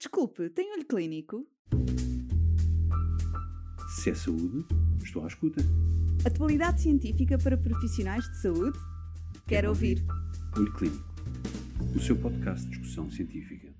Desculpe, tem olho clínico? Se é saúde, estou à escuta. Atualidade científica para profissionais de saúde? Quero ouvir. Olho Clínico, o seu podcast de discussão científica.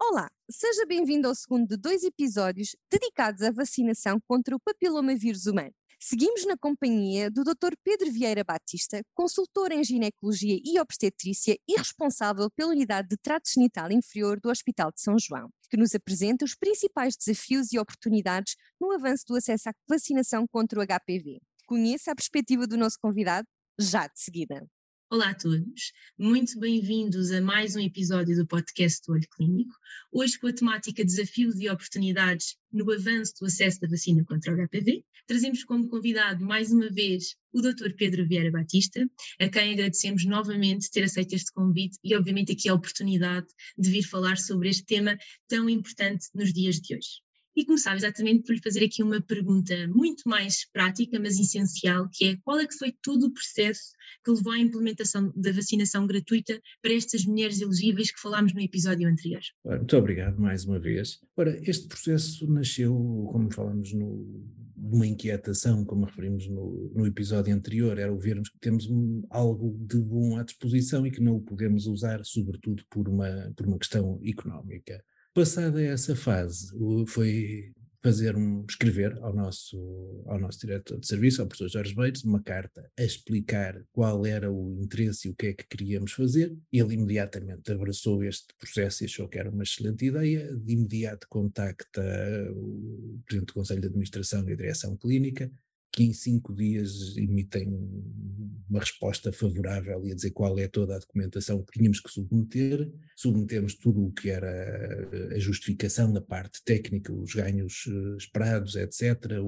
Olá, seja bem-vindo ao segundo de dois episódios dedicados à vacinação contra o papilomavírus humano. Seguimos na companhia do Dr. Pedro Vieira Batista, consultor em ginecologia e obstetrícia e responsável pela unidade de trato genital inferior do Hospital de São João, que nos apresenta os principais desafios e oportunidades no avanço do acesso à vacinação contra o HPV. Conheça a perspectiva do nosso convidado já de seguida. Olá a todos, muito bem-vindos a mais um episódio do podcast do Olho Clínico. Hoje com a temática Desafios e Oportunidades no avanço do acesso da vacina contra o HPV. Trazemos como convidado mais uma vez o Dr. Pedro Vieira Batista, a quem agradecemos novamente ter aceito este convite e obviamente aqui a oportunidade de vir falar sobre este tema tão importante nos dias de hoje e começava exatamente por lhe fazer aqui uma pergunta muito mais prática, mas essencial, que é qual é que foi todo o processo que levou à implementação da vacinação gratuita para estas mulheres elegíveis que falámos no episódio anterior? Muito obrigado mais uma vez. Ora, este processo nasceu, como falamos no, uma inquietação, como referimos no, no, episódio anterior, era o vermos que temos um, algo de bom à disposição e que não o podemos usar, sobretudo por uma, por uma questão económica. Passada essa fase, foi fazer um, escrever ao nosso, ao nosso diretor de serviço, ao professor Jorge Beites, uma carta a explicar qual era o interesse e o que é que queríamos fazer. Ele imediatamente abraçou este processo e achou que era uma excelente ideia. De imediato contacta o Presidente do Conselho de Administração e a Direção Clínica, que em cinco dias emitem uma resposta favorável e a dizer qual é toda a documentação que tínhamos que submeter. Submetemos tudo o que era a justificação da parte técnica, os ganhos eh, esperados, etc.,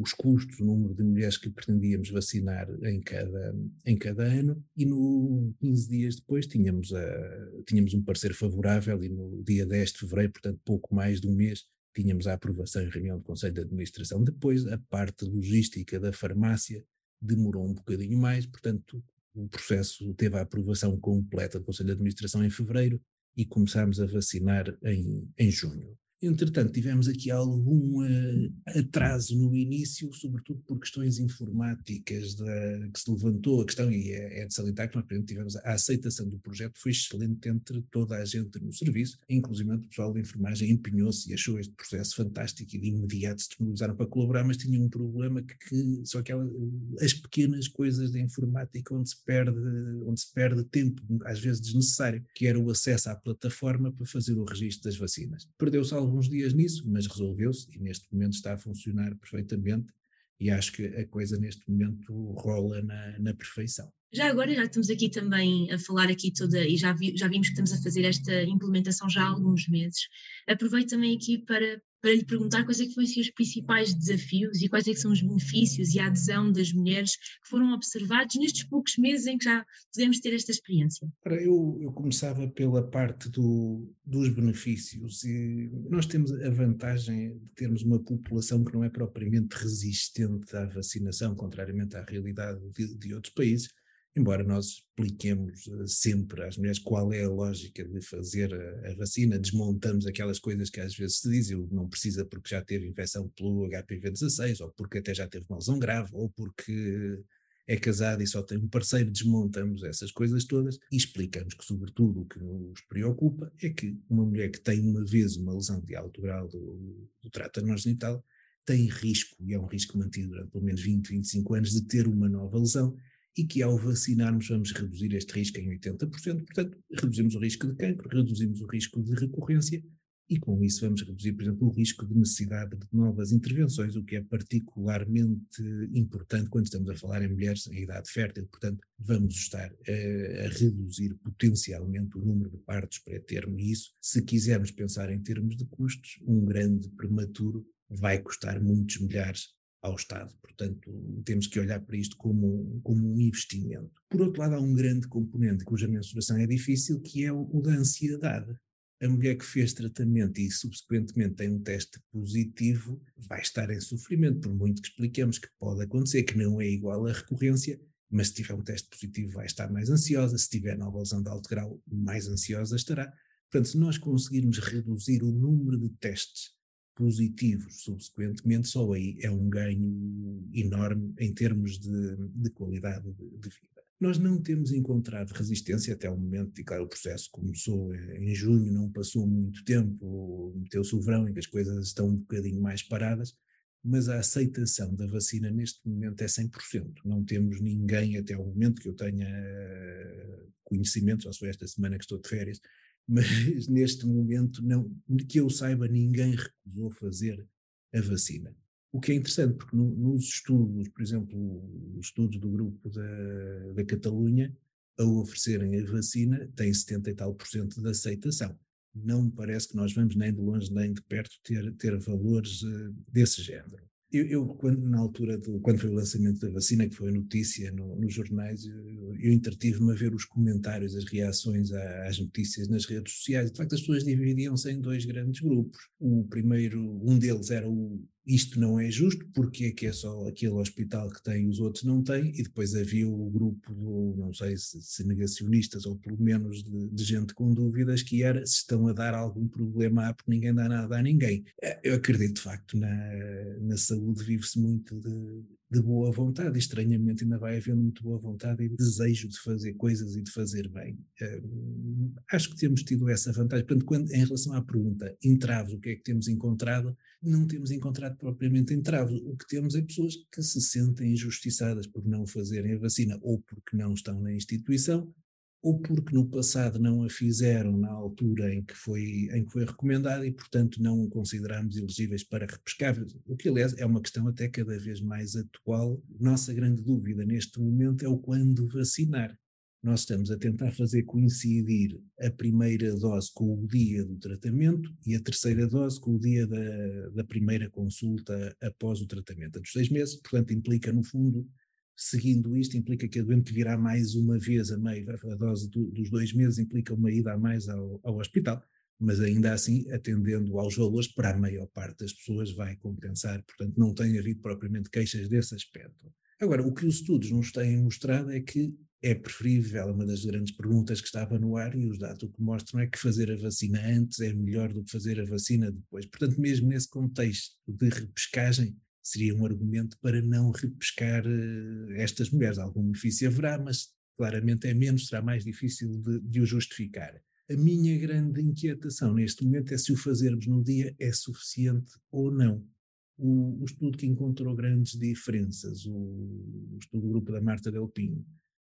os custos, o número de mulheres que pretendíamos vacinar em cada, em cada ano, e no 15 dias depois tínhamos, a, tínhamos um parecer favorável e no dia 10 de fevereiro, portanto pouco mais de um mês, tínhamos a aprovação em reunião do Conselho de Administração. Depois, a parte logística da farmácia demorou um bocadinho mais, portanto, o processo teve a aprovação completa do Conselho de Administração em fevereiro e começámos a vacinar em, em junho. Entretanto, tivemos aqui algum uh, atraso no início, sobretudo por questões informáticas da, que se levantou a questão, e é, é de salientar que nós, tivemos a aceitação do projeto, foi excelente entre toda a gente no serviço, inclusive o pessoal da enfermagem empenhou-se e achou este processo fantástico e de imediato se disponibilizaram para colaborar, mas tinha um problema que, que só aquelas, as pequenas coisas da informática onde se perde, onde se perde tempo, às vezes desnecessário, que era o acesso à plataforma para fazer o registro das vacinas. Perdeu-se alguns dias nisso, mas resolveu-se e neste momento está a funcionar perfeitamente e acho que a coisa neste momento rola na, na perfeição. Já agora já estamos aqui também a falar aqui toda, e já, vi, já vimos que estamos a fazer esta implementação já há alguns meses. Aproveito também aqui para, para lhe perguntar quais é que foram os principais desafios e quais é que são os benefícios e a adesão das mulheres que foram observados nestes poucos meses em que já podemos ter esta experiência. Eu, eu começava pela parte do, dos benefícios e nós temos a vantagem de termos uma população que não é propriamente resistente à vacinação, contrariamente à realidade de, de outros países embora nós expliquemos eh, sempre às mulheres qual é a lógica de fazer a, a, vacina, desmontamos aquelas coisas que às vezes se diz, não precisa porque já teve infecção pelo HPV-16, ou porque até já teve uma lesão grave, ou porque é casado e só tem um parceiro, desmontamos essas coisas todas e explicamos que, sobretudo, o que nos preocupa é que uma mulher que tem uma vez uma lesão de alto grau do, do trato anogenital tem risco, e é um risco mantido durante pelo menos 20, 25 anos, de ter uma nova lesão e que ao vacinarmos vamos reduzir este risco em 80%, portanto, reduzimos o risco de cancro, reduzimos o risco de recorrência e com isso vamos reduzir, por exemplo, o risco de necessidade de novas intervenções, o que é particularmente importante quando estamos a falar em mulheres em idade fértil, portanto, vamos estar a, a reduzir potencialmente o número de partos pré-termo e isso, se quisermos pensar em termos de custos, um grande prematuro vai custar muitos milhares ao Estado. Portanto, temos que olhar para isto como, como um investimento. Por outro lado, há um grande componente cuja mensuração é difícil, que é o, da ansiedade. A mulher que fez tratamento e subsequentemente tem um teste positivo vai estar em sofrimento, por muito que expliquemos que pode acontecer, que não é igual à recorrência, mas se tiver um teste positivo vai estar mais ansiosa, se tiver nova lesão de alto grau, mais ansiosa estará. Portanto, se nós conseguirmos reduzir o número de testes positivos subsequentemente, só aí é um ganho enorme em termos de, de qualidade de, de, vida. Nós não temos encontrado resistência até o momento, e claro, o processo começou em junho, não passou muito tempo, meteu-se o verão em que as coisas estão um bocadinho mais paradas, mas a aceitação da vacina neste momento é 100%. Não temos ninguém até o momento que eu tenha conhecimento, só foi esta semana que estou de férias, mas neste momento, não, que eu saiba, ninguém recusou fazer a vacina. O que é interessante, porque no, nos estudos, por exemplo, os estudos do grupo da, da Catalunha, ao oferecerem a vacina, tem 70 e tal por cento de aceitação. Não me parece que nós vamos nem de longe nem de perto ter, ter valores uh, desse género. Eu, eu, quando, na altura, do, quando foi o lançamento da vacina, que foi notícia no, nos jornais, eu, eu entretive-me a ver os comentários, as reações às notícias nas redes sociais. De facto, as pessoas dividiam-se em dois grandes grupos. O primeiro, um deles era o isto não é justo, porque é que é só aquele hospital que tem os outros não têm, e depois havia o grupo do, não sei se, se negacionistas ou pelo menos de, de, gente com dúvidas, que era se estão a dar algum problema porque ninguém dá nada a ninguém. Eh, eu acredito de facto na, na saúde vive-se muito de, de boa vontade, estranhamente ainda vai havendo muito boa vontade e desejo de fazer coisas e de fazer bem. Acho que temos tido essa vantagem. Portanto, quando, em relação à pergunta, entraves, o que é que temos encontrado? Não temos encontrado propriamente entraves. O que temos é pessoas que se sentem injustiçadas por não fazerem a vacina ou porque não estão na instituição ou porque no passado não a fizeram na altura em que foi, em que foi recomendada e, portanto, não consideramos elegíveis para repescar, o que, aliás, é uma questão até cada vez mais atual. Nossa grande dúvida neste momento é o quando vacinar. Nós estamos a tentar fazer coincidir a primeira dose com o dia do tratamento e a terceira dose com o dia da, da primeira consulta após o tratamento, dos seis meses, portanto, implica, no fundo, seguindo isto, implica que a doente virá mais uma vez a meio, a dose do, dos dois meses implica uma ida a mais ao, ao hospital, mas ainda assim, atendendo aos valores, para a maior parte das pessoas vai compensar, portanto não tem havido propriamente queixas desse aspecto. Agora, o que os estudos nos têm mostrado é que é preferível, uma das grandes perguntas que estava no ar, e os dados que mostram é que fazer a vacina antes é melhor do que fazer a vacina depois. Portanto, mesmo nesse contexto de repescagem, seria um argumento para não repescar uh, estas mulheres. Algum benefício haverá, mas claramente é menos, será mais difícil de, de, o justificar. A minha grande inquietação neste momento é se o fazermos no dia é suficiente ou não. O, o estudo que encontrou grandes diferenças, o, o estudo do grupo da Marta Del Pinho,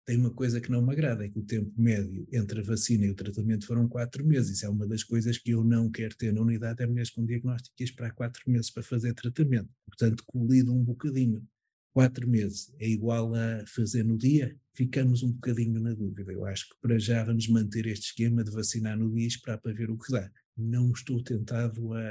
tem uma coisa que não me agrada, é que o tempo médio entre a vacina e o tratamento foram quatro meses. Isso é uma das coisas que eu não quero ter na unidade, é mulheres com diagnóstico e esperar quatro meses para fazer tratamento. Portanto, colido um bocadinho. Quatro meses é igual a fazer no dia? Ficamos um bocadinho na dúvida. Eu acho que para já vamos manter este esquema de vacinar no dia e esperar para ver o que dá. Não estou tentado a,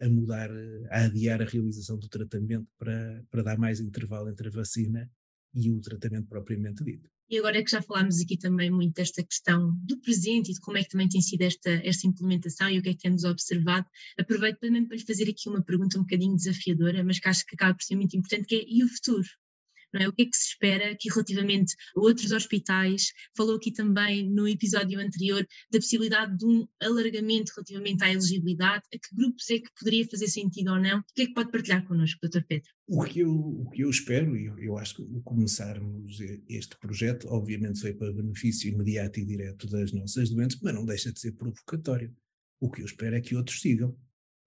a mudar, a adiar a realização do tratamento para, para dar mais intervalo entre a vacina e o tratamento propriamente dito. E agora que já falámos aqui também muito desta questão do presente e de como é que também tem sido esta, esta implementação e o que é que temos observado, aproveito também para lhe fazer aqui uma pergunta um bocadinho desafiadora, mas que acho que acaba por ser muito importante, que é e o futuro? É? O que é que se espera aqui relativamente a outros hospitais? Falou aqui também no episódio anterior da possibilidade de um alargamento relativamente à elegibilidade. A que grupos é que poderia fazer sentido ou não? O que é que pode partilhar connosco, Dr. Pedro? O que eu, o que eu espero, e eu, eu acho que começarmos este projeto, obviamente foi para benefício imediato e direto das nossas doentes, mas não deixa de ser provocatório. O que eu espero é que outros sigam.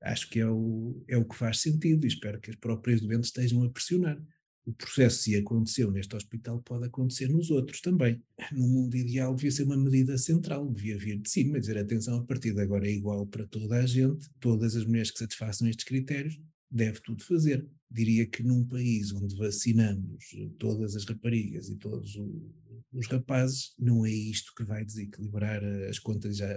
Acho que é o, é o que faz sentido e espero que as próprias doentes estejam a pressionar o processo, se aconteceu neste hospital, pode acontecer nos outros também. No mundo ideal, devia ser uma medida central, devia vir de cima, dizer atenção, a partir de agora é igual para toda a gente, todas as mulheres que satisfaçam estes critérios, deve tudo fazer. Diria que num país onde vacinamos todas as raparigas e todos os rapazes, não é isto que vai desequilibrar as contas. Já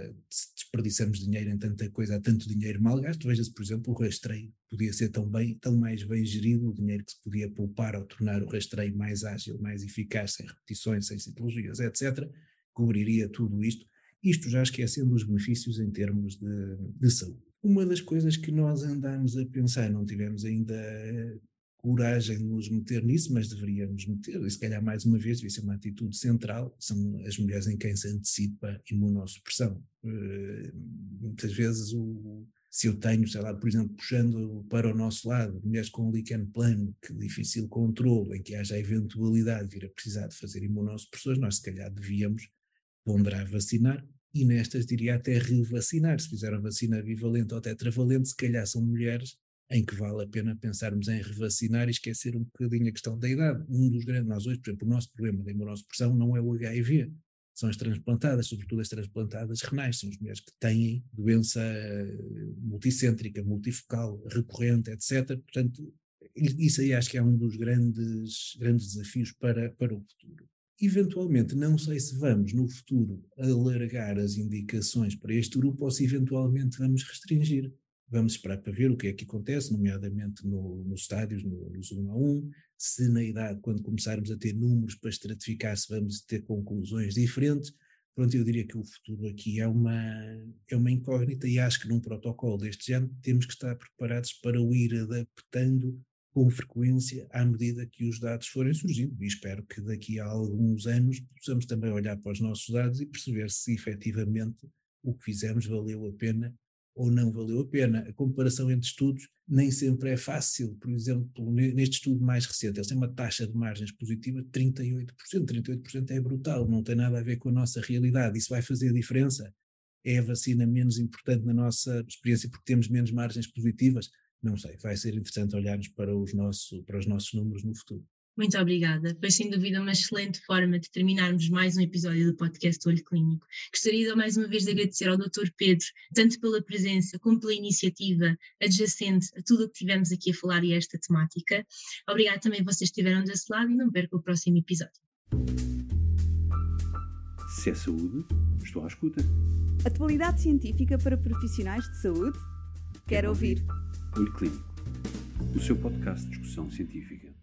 desperdiçamos dinheiro em tanta coisa, há tanto dinheiro mal gasto. Veja-se, por exemplo, o rastreio podia ser tão, bem, tão mais bem gerido, o dinheiro que se podia poupar ao tornar o rastreio mais ágil, mais eficaz, sem repetições, sem citologias, etc., cobriria tudo isto. Isto já esquecendo os benefícios em termos de, de saúde. Uma das coisas que nós andamos a pensar, não tivemos ainda coragem de nos meter nisso, mas deveríamos meter, e se calhar mais uma vez devia ser uma atitude central, são as mulheres em quem se antecipa imunossupressão. Uh, muitas vezes o, se eu tenho, sei lá, por exemplo, puxando para o nosso lado, mulheres com lichen plano, que difícil controle, em que haja a eventualidade de vir a precisar de fazer imunossupressões, nós se calhar devíamos ponderar vacinar, e nestas diria até revacinar, se fizeram vacina bivalente ou tetravalente, se calhar são mulheres em que vale a pena pensarmos em revacinar e esquecer um bocadinho a questão da idade. Um dos grandes, nós hoje, por exemplo, o nosso problema da imunossupressão não é o HIV, são as transplantadas, sobretudo as transplantadas renais, são as mulheres que têm doença eh, multicêntrica, multifocal, recorrente, etc. Portanto, isso aí acho que é um dos grandes, grandes desafios para, para o futuro. Eventualmente, não sei se vamos no futuro alargar as indicações para este grupo ou se eventualmente vamos restringir. Vamos esperar para ver o que é que acontece, nomeadamente no, nos estádios, no, nos 1 a 1, se na idade, quando começarmos a ter números para estratificar, se vamos ter conclusões diferentes. Pronto, eu diria que o futuro aqui é uma, é uma incógnita e acho que num protocolo deste género temos que estar preparados para o ir adaptando com frequência à medida que os dados forem surgindo. E espero que daqui a alguns anos possamos também olhar para os nossos dados e perceber se efetivamente o que fizemos valeu a pena ou não valeu a pena. A comparação entre estudos nem sempre é fácil. Por exemplo, neste estudo mais recente, eles têm uma taxa de margens positiva de 38%. 38% é brutal, não tem nada a ver com a nossa realidade. Isso vai fazer a diferença? É a vacina menos importante na nossa experiência porque temos menos margens positivas? Não sei, vai ser interessante olharmos para os, nosso, para os nossos números no futuro. Muito obrigada. Foi sem dúvida uma excelente forma de terminarmos mais um episódio do podcast Olho Clínico. Gostaria mais uma vez de agradecer ao Dr. Pedro, tanto pela presença como pela iniciativa adjacente a tudo o que tivemos aqui a falar e a esta temática. Obrigada também a vocês que estiveram desse lado e não percam o próximo episódio. Se é saúde, estou à escuta. Atualidade científica para profissionais de saúde? Quero, Quero ouvir. ouvir. Olho Clínico, o seu podcast de discussão científica.